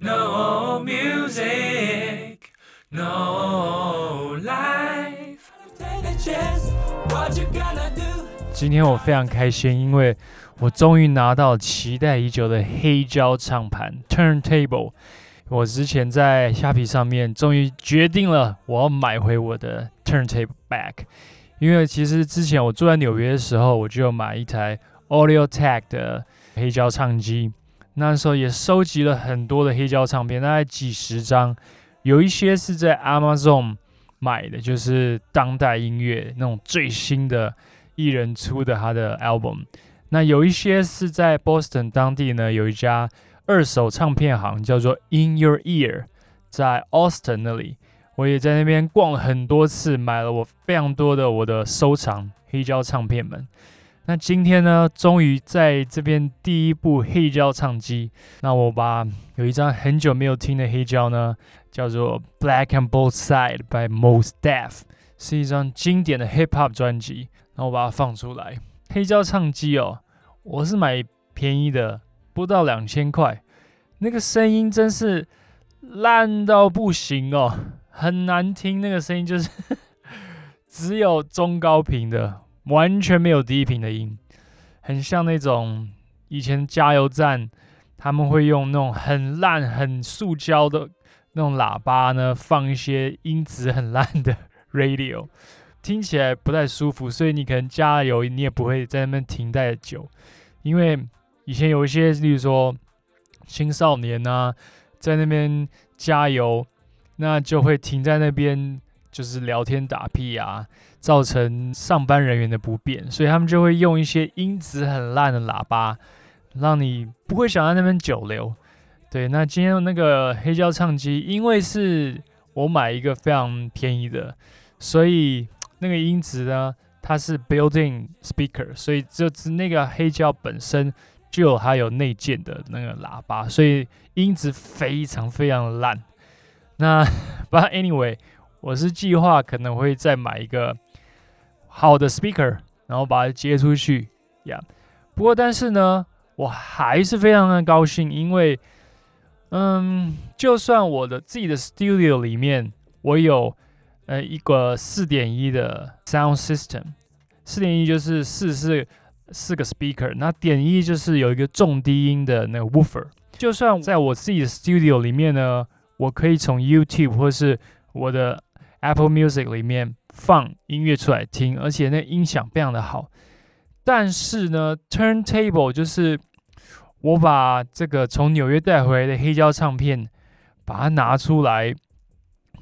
no music, no life. 今天我非常开心，因为我终于拿到期待已久的黑胶唱盘 turntable。我之前在虾皮上面终于决定了，我要买回我的 turntable back。因为其实之前我住在纽约的时候，我就有买一台 Audio Tech 的黑胶唱机，那时候也收集了很多的黑胶唱片，大概几十张，有一些是在 Amazon 买的，就是当代音乐那种最新的艺人出的他的 album。那有一些是在 Boston 当地呢，有一家二手唱片行叫做 In Your Ear，在 Austin 那里，我也在那边逛了很多次，买了我非常多的我的收藏黑胶唱片们。那今天呢，终于在这边第一部黑胶唱机，那我把有一张很久没有听的黑胶呢，叫做《Black and Both Side》by Most Def，是一张经典的 Hip Hop 专辑。那我把它放出来，黑胶唱机哦，我是买便宜的，不到两千块，那个声音真是烂到不行哦，很难听，那个声音就是 只有中高频的。完全没有低频的音，很像那种以前加油站他们会用那种很烂、很塑胶的那种喇叭呢，放一些音质很烂的 radio，听起来不太舒服。所以你可能加油，你也不会在那边停太久，因为以前有一些，例如说青少年啊，在那边加油，那就会停在那边，就是聊天打屁啊。造成上班人员的不便，所以他们就会用一些音质很烂的喇叭，让你不会想在那边久留。对，那今天那个黑胶唱机，因为是我买一个非常便宜的，所以那个音质呢，它是 built-in speaker，所以就是那个黑胶本身就有它有内建的那个喇叭，所以音质非常非常烂。那 But anyway，我是计划可能会再买一个。好的 speaker，然后把它接出去呀。不过，但是呢，我还是非常的高兴，因为，嗯，就算我的自己的 studio 里面，我有呃一个四点一的 sound system，四点一就是四是四个 speaker，那点一就是有一个重低音的那个 woofer。就算在我自己的 studio 里面呢，我可以从 YouTube 或是我的 Apple Music 里面。放音乐出来听，而且那音响非常的好。但是呢，turntable 就是我把这个从纽约带回来的黑胶唱片，把它拿出来，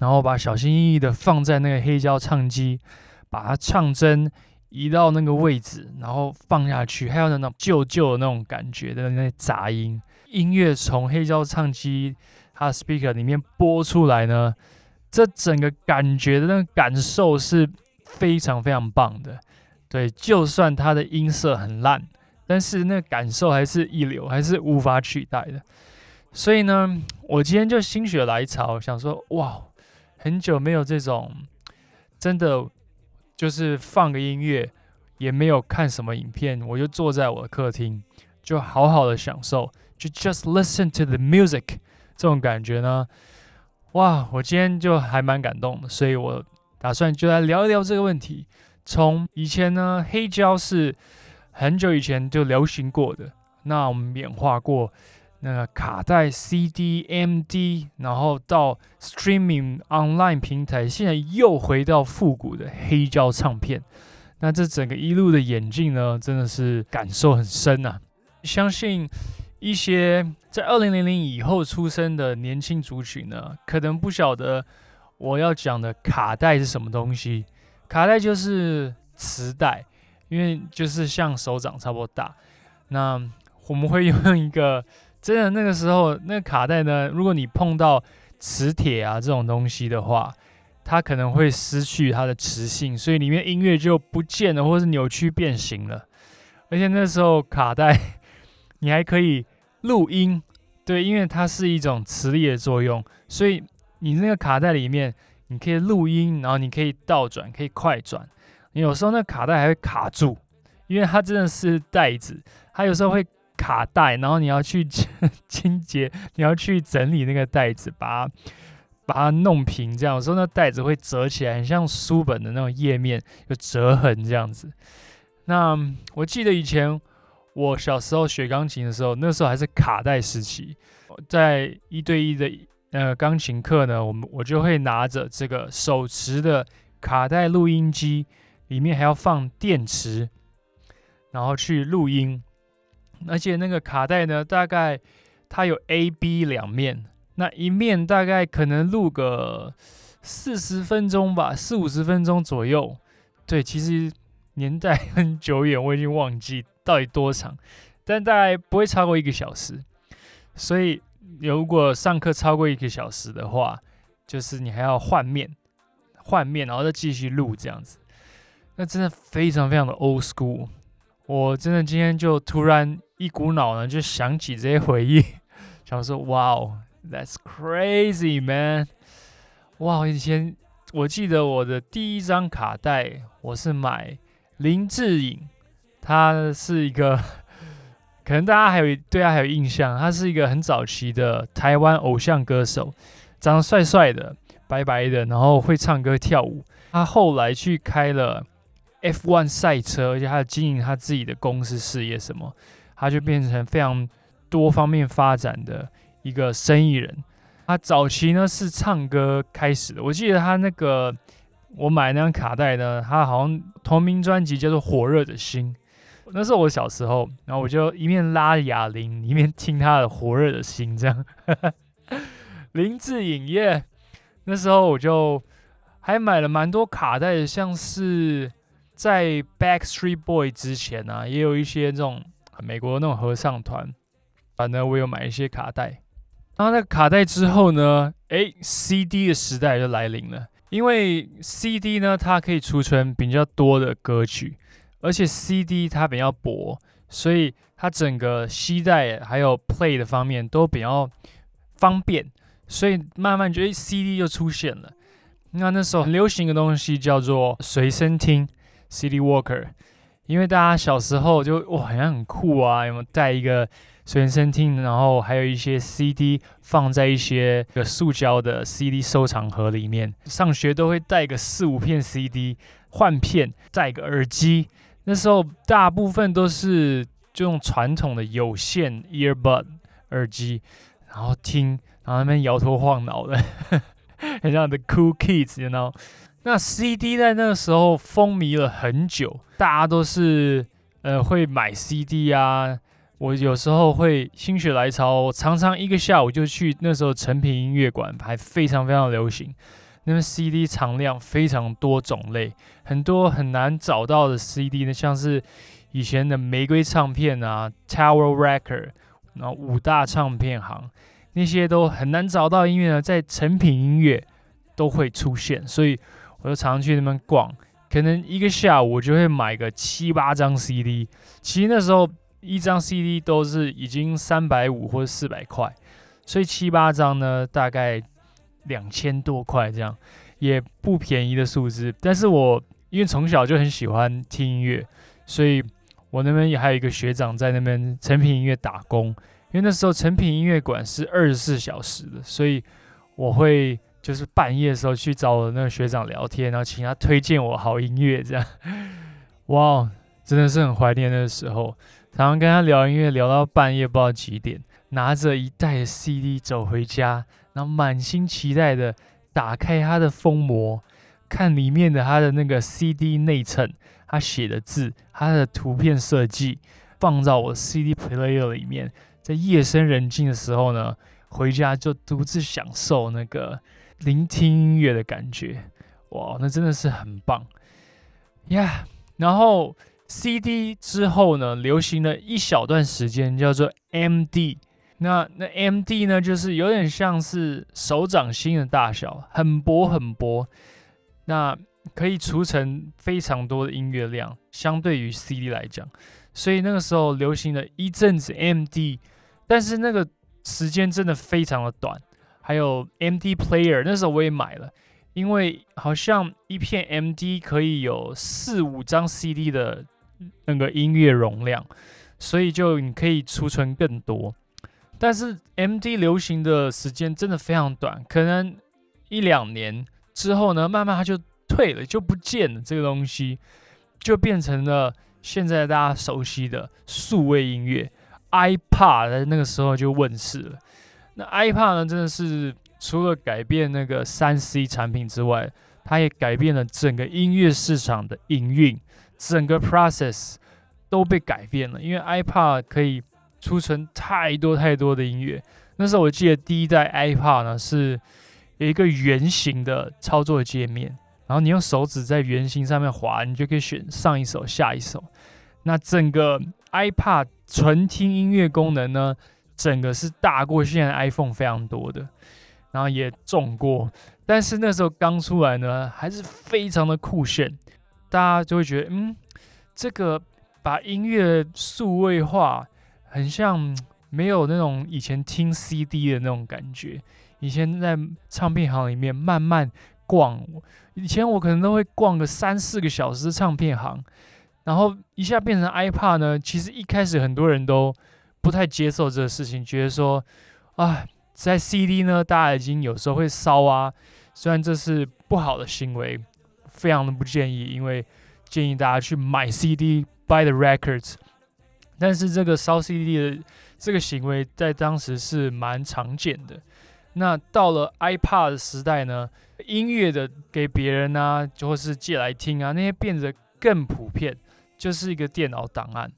然后把小心翼翼的放在那个黑胶唱机，把它唱针移到那个位置，然后放下去，还有那种旧旧的那种感觉的那杂音，音乐从黑胶唱机它的 speaker 里面播出来呢。这整个感觉的那个感受是非常非常棒的，对，就算它的音色很烂，但是那个感受还是一流，还是无法取代的。所以呢，我今天就心血来潮，想说，哇，很久没有这种真的就是放个音乐，也没有看什么影片，我就坐在我的客厅，就好好的享受，就 just listen to the music 这种感觉呢。哇，我今天就还蛮感动的，所以我打算就来聊一聊这个问题。从以前呢，黑胶是很久以前就流行过的，那我们演化过那个卡带、CD、MD，然后到 Streaming Online 平台，现在又回到复古的黑胶唱片。那这整个一路的演进呢，真的是感受很深呐。相信。一些在二零零零以后出生的年轻族群呢，可能不晓得我要讲的卡带是什么东西。卡带就是磁带，因为就是像手掌差不多大。那我们会用一个真的那个时候那个卡带呢，如果你碰到磁铁啊这种东西的话，它可能会失去它的磁性，所以里面音乐就不见了，或是扭曲变形了。而且那时候卡带。你还可以录音，对，因为它是一种磁力的作用，所以你那个卡带里面你可以录音，然后你可以倒转，可以快转。有时候那卡带还会卡住，因为它真的是袋子，它有时候会卡带，然后你要去 清洁，你要去整理那个袋子，把它把它弄平，这样有时候那袋子会折起来，很像书本的那种页面有折痕这样子。那我记得以前我小时候学钢琴的时候，那时候还是卡带时期，在一对一的呃钢琴课呢，我们我就会拿着这个手持的卡带录音机，里面还要放电池，然后去录音。而且那个卡带呢，大概它有 A、B 两面，那一面大概可能录个四十分钟吧，四五十分钟左右。对，其实年代 很久远，我已经忘记到底多长，但大概不会超过一个小时。所以如果上课超过一个小时的话，就是你还要换面，换面，然后再继续录这样子。那真的非常非常的 old school。我真的今天就突然。一股脑呢就想起这些回忆，想说哇哦，That's crazy man！哇，以前我记得我的第一张卡带，我是买林志颖，他是一个，可能大家还有对他还有印象，他是一个很早期的台湾偶像歌手，长得帅帅的，白白的，然后会唱歌跳舞。他后来去开了 F1 赛车，而且他经营他自己的公司事业什么。他就变成非常多方面发展的一个生意人。他早期呢是唱歌开始的，我记得他那个我买那张卡带呢，他好像同名专辑叫做《火热的心》。那是我小时候，然后我就一面拉哑铃，一面听他的《火热的心》这样。林志颖耶，那时候我就还买了蛮多卡带的，像是在 Backstreet Boy 之前呢，也有一些这种。美国那种合唱团，反正我有买一些卡带。然后那个卡带之后呢，诶 c d 的时代就来临了。因为 CD 呢，它可以储存比较多的歌曲，而且 CD 它比较薄，所以它整个吸带还有 play 的方面都比较方便。所以慢慢觉得 CD 就出现了。那那时候很流行一个东西叫做随身听 CD Walker。因为大家小时候就哇，好像很酷啊，有没有带一个随身听，然后还有一些 CD 放在一些个塑胶的 CD 收藏盒里面。上学都会带个四五片 CD 换片，带个耳机。那时候大部分都是就用传统的有线 earbud 耳机，然后听，然后那边摇头晃脑的，很像 The Cool Kids，you know。那 CD 在那个时候风靡了很久，大家都是呃会买 CD 啊。我有时候会心血来潮，常常一个下午就去那时候成品音乐馆，还非常非常流行。那么 CD 藏量非常多种类，很多很难找到的 CD 呢，像是以前的玫瑰唱片啊，Tower Record，然后五大唱片行那些都很难找到音乐呢，在成品音乐都会出现，所以。我就常去那边逛，可能一个下午我就会买个七八张 CD。其实那时候一张 CD 都是已经三百五或者四百块，所以七八张呢大概两千多块这样，也不便宜的数字。但是我因为从小就很喜欢听音乐，所以我那边也还有一个学长在那边成品音乐打工。因为那时候成品音乐馆是二十四小时的，所以我会。就是半夜的时候去找我那个学长聊天，然后请他推荐我好音乐，这样，哇，真的是很怀念那个时候。常常跟他聊音乐，聊到半夜不知道几点，拿着一袋 CD 走回家，然后满心期待的打开它的封膜，看里面的它的那个 CD 内衬，他写的字，它的图片设计，放到我 CD player 里面，在夜深人静的时候呢，回家就独自享受那个。聆听音乐的感觉，哇，那真的是很棒呀！然后 CD 之后呢，流行了一小段时间叫做 MD，那那 MD 呢，就是有点像是手掌心的大小，很薄很薄，那可以储存非常多的音乐量，相对于 CD 来讲，所以那个时候流行了一阵子 MD，但是那个时间真的非常的短。还有 MD player，那时候我也买了，因为好像一片 MD 可以有四五张 CD 的那个音乐容量，所以就你可以储存更多。但是 MD 流行的时间真的非常短，可能一两年之后呢，慢慢它就退了，就不见了。这个东西就变成了现在大家熟悉的数位音乐，iPad 在那个时候就问世了。那 iPad 呢，真的是除了改变那个三 C 产品之外，它也改变了整个音乐市场的营运，整个 process 都被改变了，因为 iPad 可以。储存太多太多的音乐。那时候我记得第一代 iPod 呢是有一个圆形的操作界面，然后你用手指在圆形上面滑，你就可以选上一首、下一首。那整个 iPod 纯听音乐功能呢，整个是大过现在 iPhone 非常多的，然后也重过。但是那时候刚出来呢，还是非常的酷炫，大家就会觉得，嗯，这个把音乐数位化。很像没有那种以前听 CD 的那种感觉。以前在唱片行里面慢慢逛，以前我可能都会逛个三四个小时唱片行，然后一下变成 iPad 呢。其实一开始很多人都不太接受这个事情，觉得说啊，在 CD 呢，大家已经有时候会烧啊。虽然这是不好的行为，非常的不建议，因为建议大家去买 CD，buy the records。但是这个烧 CD 的这个行为在当时是蛮常见的。那到了 iPad 时代呢，音乐的给别人啊，或是借来听啊，那些变得更普遍，就是一个电脑档案。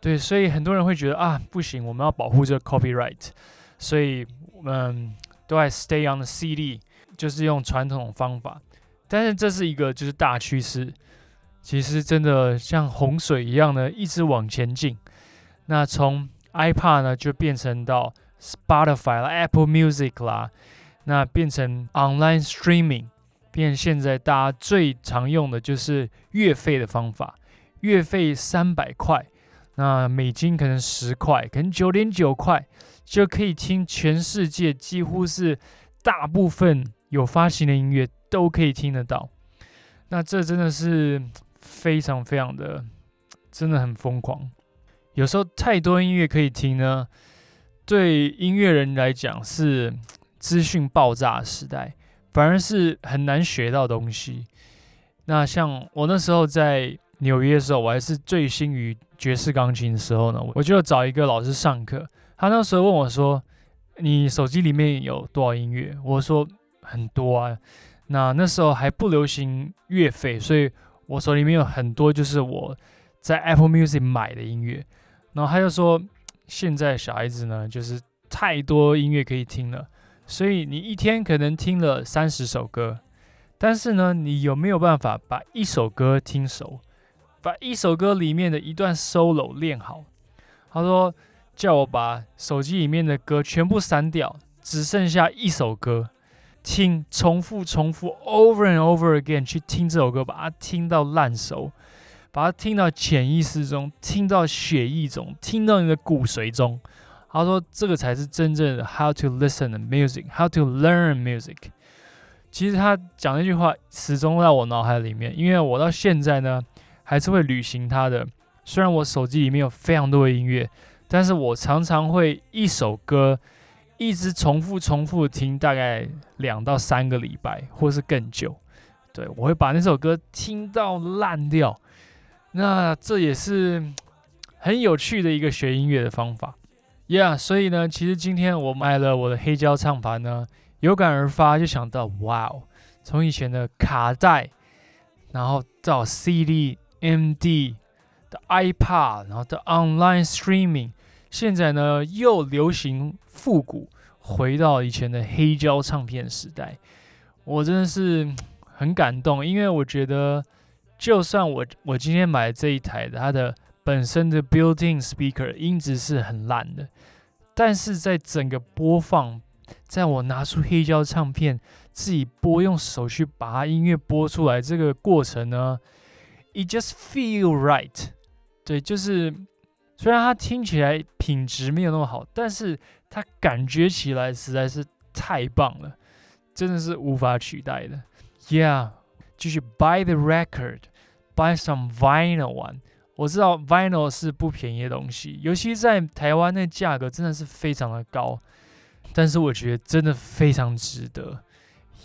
对，所以很多人会觉得啊，不行，我们要保护这个 copyright，所以我们都在 stay on the CD，就是用传统方法。但是这是一个就是大趋势，其实真的像洪水一样的一直往前进。那从 iPad 呢，就变成到 Spotify 啦、Apple Music 啦，那变成 online streaming，变现在大家最常用的就是月费的方法，月费三百块，那美金可能十块，可能九点九块就可以听全世界几乎是大部分有发行的音乐都可以听得到，那这真的是非常非常的，真的很疯狂。有时候太多音乐可以听呢，对音乐人来讲是资讯爆炸时代，反而是很难学到东西。那像我那时候在纽约的时候，我还是醉心于爵士钢琴的时候呢，我就找一个老师上课。他那时候问我说：“你手机里面有多少音乐？”我说：“很多啊。”那那时候还不流行乐费，所以我手里面有很多，就是我在 Apple Music 买的音乐。然后他就说，现在小孩子呢，就是太多音乐可以听了，所以你一天可能听了三十首歌，但是呢，你有没有办法把一首歌听熟，把一首歌里面的一段 solo 练好？他说叫我把手机里面的歌全部删掉，只剩下一首歌听，重复重复 over and over again 去听这首歌，把它听到烂熟。把它听到潜意识中，听到血液中，听到你的骨髓中。他说：“这个才是真正的 how to listen music，how to learn music。”其实他讲那句话始终在我脑海里面，因为我到现在呢还是会履行他的。虽然我手机里面有非常多的音乐，但是我常常会一首歌一直重复、重复听，大概两到三个礼拜，或是更久。对我会把那首歌听到烂掉。那这也是很有趣的一个学音乐的方法，Yeah。所以呢，其实今天我买了我的黑胶唱盘呢，有感而发，就想到，哇哦，从以前的卡带，然后到 CD、MD 的 iPad，然后到 online streaming，现在呢又流行复古，回到以前的黑胶唱片时代，我真的是很感动，因为我觉得。就算我我今天买这一台，它的本身的 built-in speaker 音质是很烂的，但是在整个播放，在我拿出黑胶唱片自己播，用手去把它音乐播出来这个过程呢，it just feel right。对，就是虽然它听起来品质没有那么好，但是它感觉起来实在是太棒了，真的是无法取代的。Yeah。就是 buy the record, buy some vinyl one, 我知道 vinyl 是不便宜的东西，尤其在台湾，那价格真的是非常的高。但是我觉得真的非常值得。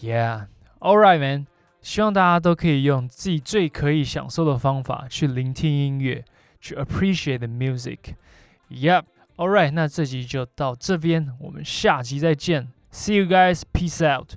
Yeah，all right, man。希望大家都可以用自己最可以享受的方法去聆听音乐，去 appreciate the music。Yep，all right。那这集就到这边，我们下集再见。See you guys. Peace out.